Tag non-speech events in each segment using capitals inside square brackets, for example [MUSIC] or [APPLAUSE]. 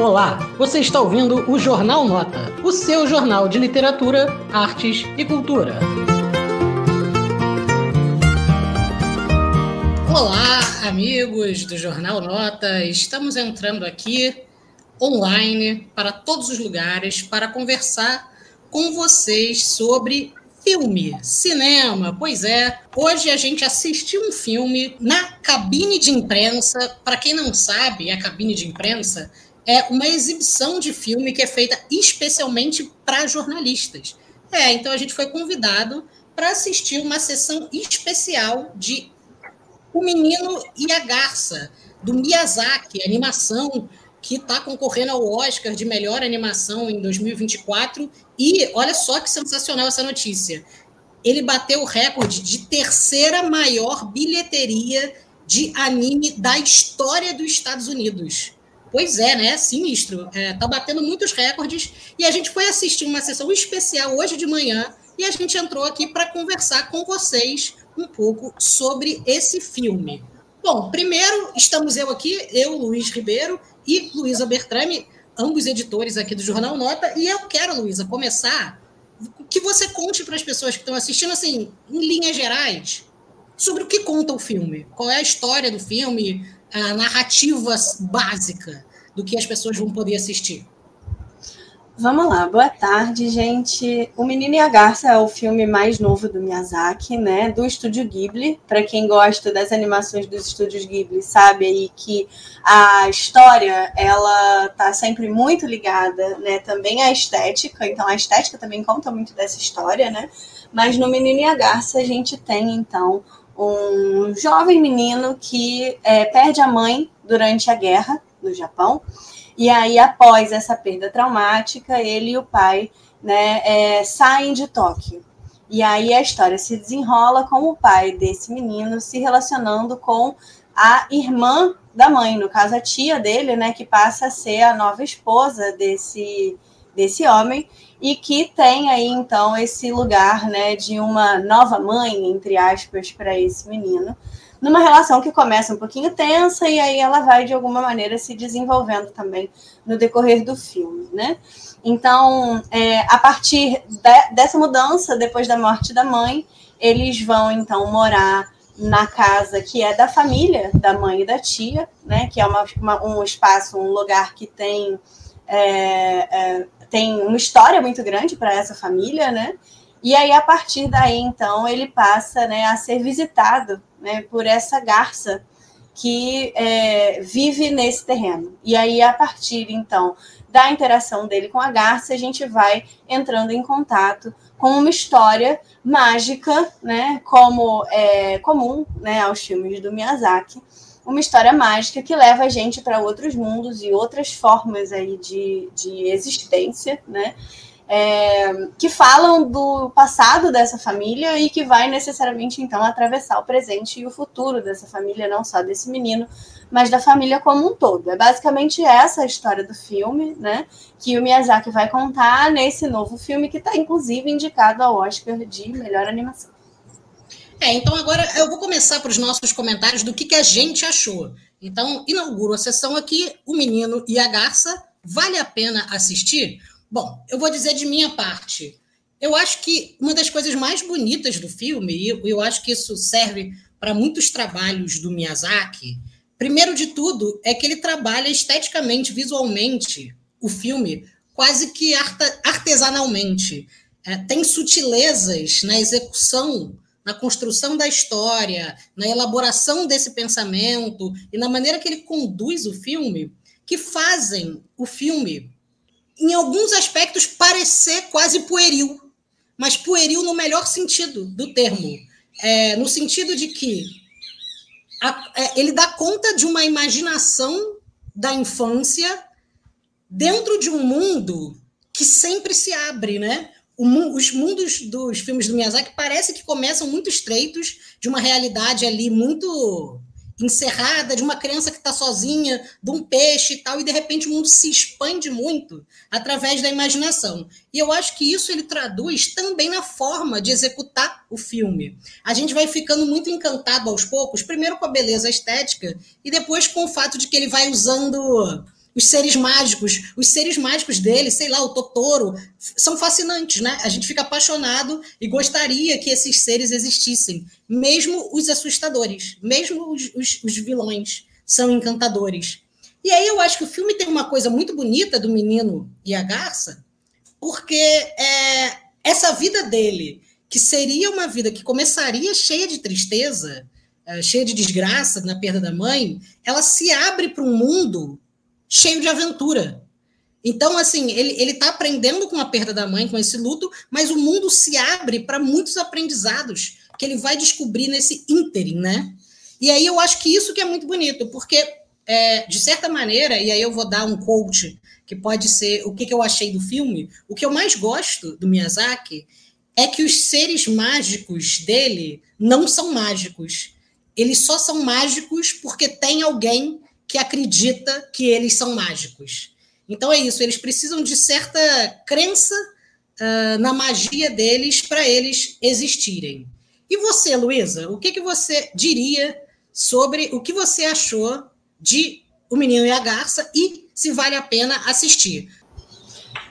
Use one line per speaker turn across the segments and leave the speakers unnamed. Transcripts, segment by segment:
Olá, você está ouvindo o Jornal Nota, o seu jornal de literatura, artes e cultura. Olá, amigos do Jornal Nota, estamos entrando aqui online para todos os lugares para conversar com vocês sobre filme, cinema. Pois é, hoje a gente assistiu um filme na cabine de imprensa. Para quem não sabe, a cabine de imprensa é uma exibição de filme que é feita especialmente para jornalistas. É, então a gente foi convidado para assistir uma sessão especial de O Menino e a Garça, do Miyazaki, animação que está concorrendo ao Oscar de melhor animação em 2024. E olha só que sensacional essa notícia. Ele bateu o recorde de terceira maior bilheteria de anime da história dos Estados Unidos. Pois é, né? Sinistro. É, tá batendo muitos recordes. E a gente foi assistir uma sessão especial hoje de manhã e a gente entrou aqui para conversar com vocês um pouco sobre esse filme. Bom, primeiro estamos eu aqui, eu, Luiz Ribeiro, e Luísa Bertrame, ambos editores aqui do Jornal Nota. E eu quero, Luísa, começar que você conte para as pessoas que estão assistindo, assim, em linhas gerais, sobre o que conta o filme. Qual é a história do filme, a narrativa básica do que as pessoas vão poder assistir.
Vamos lá, boa tarde, gente. O Menino e a Garça é o filme mais novo do Miyazaki, né? Do estúdio Ghibli. Para quem gosta das animações dos estúdios Ghibli, sabe aí que a história ela tá sempre muito ligada, né? Também à estética. Então a estética também conta muito dessa história, né? Mas no Menino e a Garça a gente tem então um jovem menino que é, perde a mãe durante a guerra no Japão. E aí, após essa perda traumática, ele e o pai né, é, saem de Tóquio. E aí a história se desenrola com o pai desse menino se relacionando com a irmã da mãe, no caso a tia dele, né, que passa a ser a nova esposa desse, desse homem e que tem aí então esse lugar, né, de uma nova mãe, entre aspas, para esse menino, numa relação que começa um pouquinho tensa e aí ela vai de alguma maneira se desenvolvendo também no decorrer do filme, né? Então, é, a partir de, dessa mudança, depois da morte da mãe, eles vão então morar na casa que é da família da mãe e da tia, né? Que é uma, uma um espaço, um lugar que tem é, é, tem uma história muito grande para essa família, né? E aí, a partir daí, então, ele passa né, a ser visitado né, por essa garça que é, vive nesse terreno. E aí, a partir, então, da interação dele com a garça, a gente vai entrando em contato com uma história mágica, né, como é comum né, aos filmes do Miyazaki, uma história mágica que leva a gente para outros mundos e outras formas aí de, de existência, né? É, que falam do passado dessa família e que vai necessariamente então atravessar o presente e o futuro dessa família, não só desse menino, mas da família como um todo. É basicamente essa a história do filme, né? Que o Miyazaki vai contar nesse novo filme que está inclusive indicado ao Oscar de melhor animação.
É, então agora eu vou começar para os nossos comentários do que, que a gente achou. Então, inauguro a sessão aqui, O Menino e a Garça. Vale a pena assistir? Bom, eu vou dizer de minha parte. Eu acho que uma das coisas mais bonitas do filme, e eu, acho que isso serve para muitos trabalhos do Miyazaki, primeiro de tudo, é que ele trabalha esteticamente, visualmente, o filme quase que artesanalmente. É, tem sutilezas na execução na construção da história, na elaboração desse pensamento e na maneira que ele conduz o filme, que fazem o filme, em alguns aspectos, parecer quase pueril, mas pueril no melhor sentido do termo, é, no sentido de que a, é, ele dá conta de uma imaginação da infância dentro de um mundo que sempre se abre, né? O, os mundos dos filmes do Miyazaki parece que começam muito estreitos, de uma realidade ali muito encerrada, de uma criança que está sozinha, de um peixe e tal, e de repente o mundo se expande muito através da imaginação. E eu acho que isso ele traduz também na forma de executar o filme. A gente vai ficando muito encantado aos poucos, primeiro com a beleza estética e depois com o fato de que ele vai usando os seres mágicos, os seres mágicos dele, sei lá, o Totoro, são fascinantes, né? A gente fica apaixonado e gostaria que esses seres existissem, mesmo os assustadores, mesmo os, os, os vilões são encantadores. E aí eu acho que o filme tem uma coisa muito bonita do menino e a garça, porque é, essa vida dele, que seria uma vida que começaria cheia de tristeza, é, cheia de desgraça na perda da mãe, ela se abre para um mundo cheio de aventura. Então, assim, ele está aprendendo com a perda da mãe, com esse luto, mas o mundo se abre para muitos aprendizados que ele vai descobrir nesse ínterim, né? E aí eu acho que isso que é muito bonito, porque, é, de certa maneira, e aí eu vou dar um coach que pode ser o que, que eu achei do filme, o que eu mais gosto do Miyazaki é que os seres mágicos dele não são mágicos. Eles só são mágicos porque tem alguém que acredita que eles são mágicos. Então é isso, eles precisam de certa crença uh, na magia deles para eles existirem. E você, Luísa, o que, que você diria sobre o que você achou de O Menino e a Garça e se vale a pena assistir?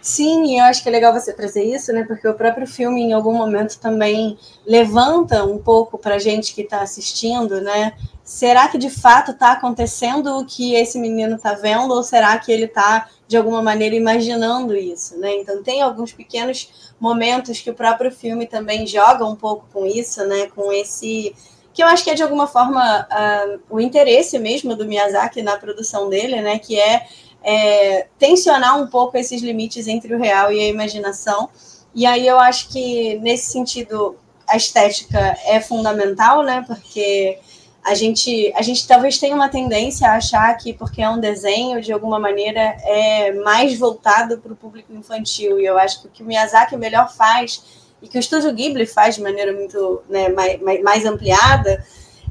Sim, eu acho que é legal você trazer isso, né? Porque o próprio filme, em algum momento, também levanta um pouco para a gente que está assistindo, né? Será que de fato está acontecendo o que esse menino está vendo, ou será que ele está, de alguma maneira, imaginando isso, né? Então, tem alguns pequenos momentos que o próprio filme também joga um pouco com isso, né? Com esse. Que eu acho que é, de alguma forma, uh, o interesse mesmo do Miyazaki na produção dele, né? Que é é, tensionar um pouco esses limites entre o real e a imaginação. E aí eu acho que, nesse sentido, a estética é fundamental, né? Porque a gente, a gente talvez tenha uma tendência a achar que, porque é um desenho, de alguma maneira, é mais voltado para o público infantil. E eu acho que o que o Miyazaki melhor faz, e que o Estúdio Ghibli faz de maneira muito né, mais, mais ampliada,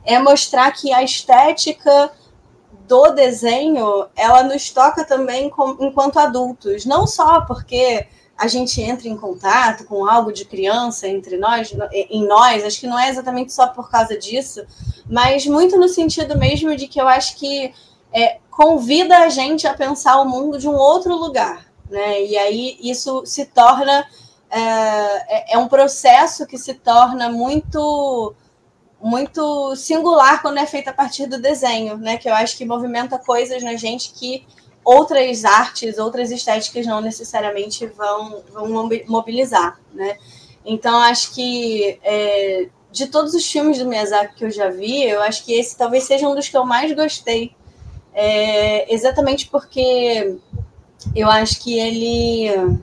é mostrar que a estética do desenho, ela nos toca também com, enquanto adultos, não só porque a gente entra em contato com algo de criança entre nós, em nós, acho que não é exatamente só por causa disso, mas muito no sentido mesmo de que eu acho que é, convida a gente a pensar o mundo de um outro lugar, né? E aí isso se torna é, é, é um processo que se torna muito muito singular quando é feita a partir do desenho, né? Que eu acho que movimenta coisas na gente que outras artes, outras estéticas não necessariamente vão, vão mobilizar, né? Então acho que é, de todos os filmes do Miyazaki que eu já vi, eu acho que esse talvez seja um dos que eu mais gostei, é, exatamente porque eu acho que ele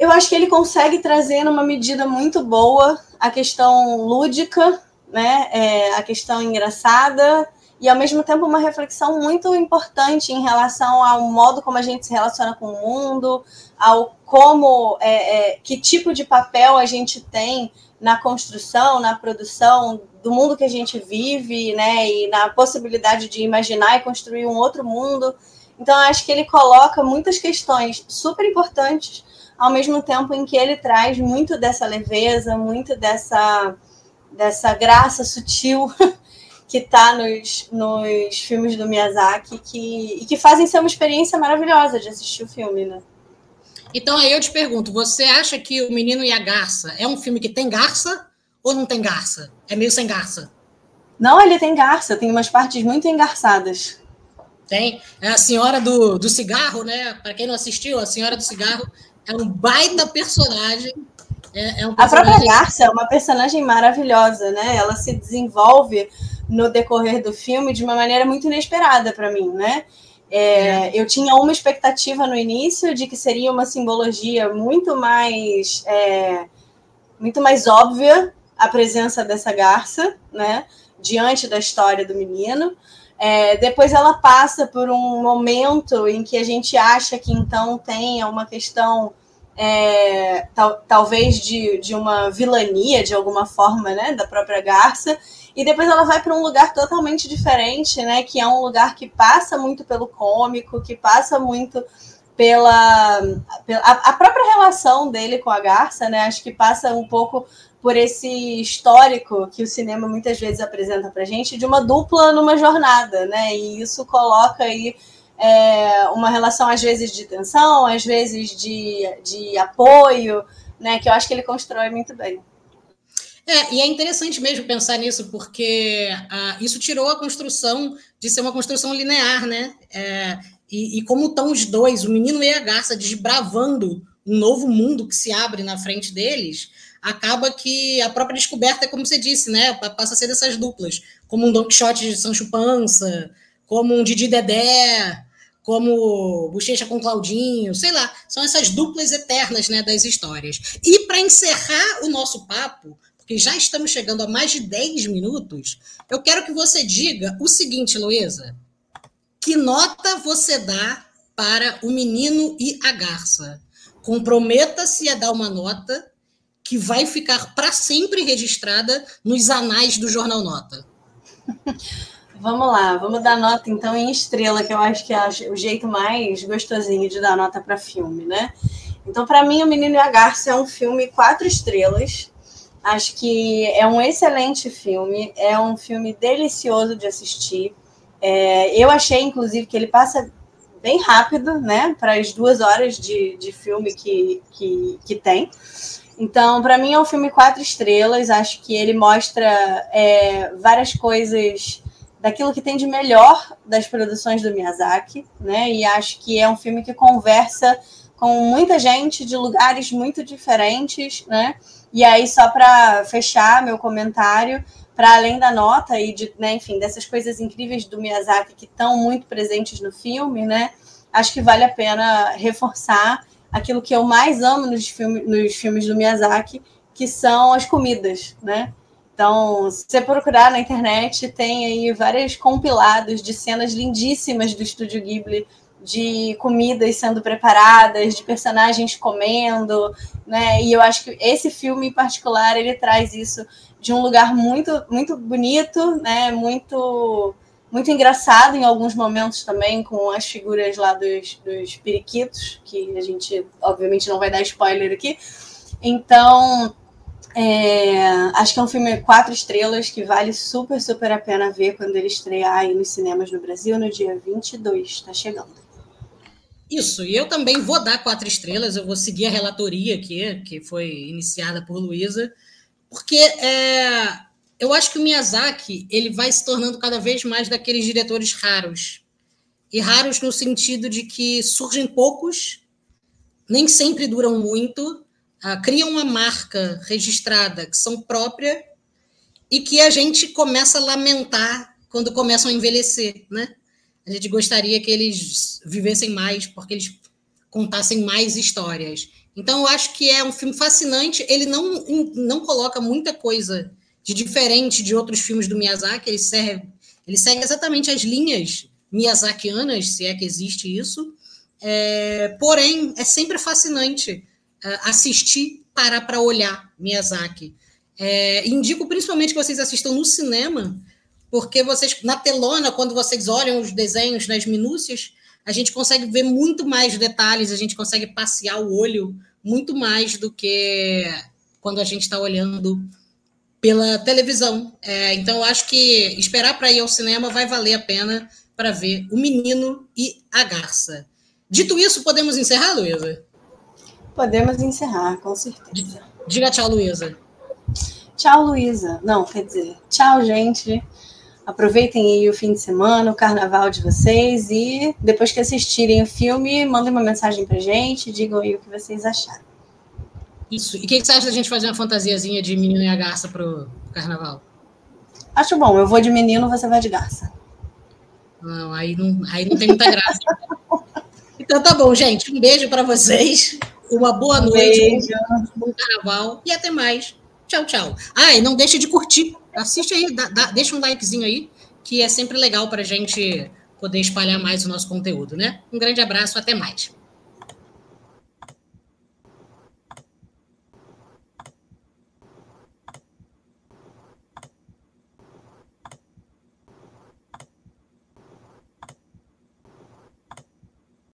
eu acho que ele consegue trazer numa medida muito boa a questão lúdica, né, é, a questão engraçada e ao mesmo tempo uma reflexão muito importante em relação ao modo como a gente se relaciona com o mundo, ao como, é, é, que tipo de papel a gente tem na construção, na produção do mundo que a gente vive, né, e na possibilidade de imaginar e construir um outro mundo. Então, acho que ele coloca muitas questões super importantes ao mesmo tempo em que ele traz muito dessa leveza, muito dessa, dessa graça sutil [LAUGHS] que está nos, nos filmes do Miyazaki que, e que fazem ser uma experiência maravilhosa de assistir o filme, né?
Então aí eu te pergunto, você acha que O Menino e a Garça é um filme que tem garça ou não tem garça? É meio sem garça?
Não, ele tem garça, tem umas partes muito engarçadas.
Tem. É a Senhora do, do Cigarro, né? Para quem não assistiu, a Senhora do Cigarro é um baita personagem. É, é um personagem...
A própria Garça é uma personagem maravilhosa, né? Ela se desenvolve no decorrer do filme de uma maneira muito inesperada para mim, né? É, é. Eu tinha uma expectativa no início de que seria uma simbologia muito mais é, muito mais óbvia a presença dessa garça, né? Diante da história do menino. É, depois ela passa por um momento em que a gente acha que então tem uma questão é, tal, talvez de, de uma vilania de alguma forma, né, da própria Garça, e depois ela vai para um lugar totalmente diferente, né, que é um lugar que passa muito pelo cômico, que passa muito pela, pela a, a própria relação dele com a Garça, né, acho que passa um pouco por esse histórico que o cinema muitas vezes apresenta para gente de uma dupla numa jornada, né? E isso coloca aí é, uma relação às vezes de tensão, às vezes de, de apoio, né? Que eu acho que ele constrói muito bem.
É, e é interessante mesmo pensar nisso, porque ah, isso tirou a construção de ser uma construção linear, né? É, e, e, como estão os dois, o menino e a garça, desbravando um novo mundo que se abre na frente deles, acaba que a própria descoberta é como você disse, né? Passa a ser dessas duplas, como um Don Quixote de Sancho Pança, como um Didi Dedé, como Bochecha com Claudinho, sei lá, são essas duplas eternas né, das histórias. E para encerrar o nosso papo, porque já estamos chegando a mais de 10 minutos, eu quero que você diga o seguinte, Luísa. Que nota você dá para o menino e a garça? Comprometa-se a dar uma nota que vai ficar para sempre registrada nos anais do Jornal Nota. [LAUGHS]
Vamos lá, vamos dar nota então em estrela, que eu acho que é o jeito mais gostosinho de dar nota para filme, né? Então, para mim, O Menino e a Garça é um filme quatro estrelas. Acho que é um excelente filme, é um filme delicioso de assistir. É, eu achei, inclusive, que ele passa bem rápido, né, para as duas horas de, de filme que, que, que tem. Então, para mim, é um filme quatro estrelas. Acho que ele mostra é, várias coisas daquilo que tem de melhor das produções do Miyazaki, né? E acho que é um filme que conversa com muita gente de lugares muito diferentes, né? E aí, só para fechar meu comentário, para além da nota e de, né, enfim, dessas coisas incríveis do Miyazaki que estão muito presentes no filme, né? Acho que vale a pena reforçar aquilo que eu mais amo nos, filme, nos filmes do Miyazaki, que são as comidas, né? Então, se você procurar na internet, tem aí vários compilados de cenas lindíssimas do Estúdio Ghibli, de comidas sendo preparadas, de personagens comendo, né? E eu acho que esse filme em particular, ele traz isso de um lugar muito muito bonito, né? Muito muito engraçado em alguns momentos também, com as figuras lá dos, dos periquitos, que a gente obviamente não vai dar spoiler aqui. Então, é, acho que é um filme quatro estrelas que vale super, super a pena ver quando ele estrear aí nos cinemas no Brasil no dia 22. Está chegando.
Isso, e eu também vou dar quatro estrelas, eu vou seguir a relatoria aqui, que foi iniciada por Luísa, porque é, eu acho que o Miyazaki ele vai se tornando cada vez mais daqueles diretores raros. E raros no sentido de que surgem poucos, nem sempre duram muito, criam uma marca registrada que são própria e que a gente começa a lamentar quando começam a envelhecer, né? A gente gostaria que eles vivessem mais, porque eles contassem mais histórias. Então, eu acho que é um filme fascinante. Ele não, não coloca muita coisa de diferente de outros filmes do Miyazaki. Ele, serve, ele segue exatamente as linhas miyazakianas, se é que existe isso. É, porém, é sempre fascinante assistir, parar para olhar Miyazaki. É, indico principalmente que vocês assistam no cinema, porque vocês, na telona, quando vocês olham os desenhos nas minúcias, a gente consegue ver muito mais detalhes, a gente consegue passear o olho muito mais do que quando a gente está olhando pela televisão. É, então, eu acho que esperar para ir ao cinema vai valer a pena para ver O Menino e a Garça. Dito isso, podemos encerrar, Luísa?
Podemos encerrar, com certeza.
Diga tchau, Luísa.
Tchau, Luísa. Não, quer dizer, tchau, gente. Aproveitem aí o fim de semana, o carnaval de vocês e depois que assistirem o filme, mandem uma mensagem pra gente, digam aí o que vocês acharam.
Isso. E o que, você acha da gente fazer uma fantasiazinha de menino e a garça pro, pro carnaval?
Acho bom, eu vou de menino, você vai de garça.
Não, aí não, aí não tem muita graça. [LAUGHS] então tá bom, gente. Um beijo para vocês. Uma boa um noite. Beijo. Um bom carnaval. E até mais. Tchau, tchau. Ah, e não deixe de curtir. Assiste aí, dá, dá, deixa um likezinho aí, que é sempre legal para a gente poder espalhar mais o nosso conteúdo, né? Um grande abraço, até mais.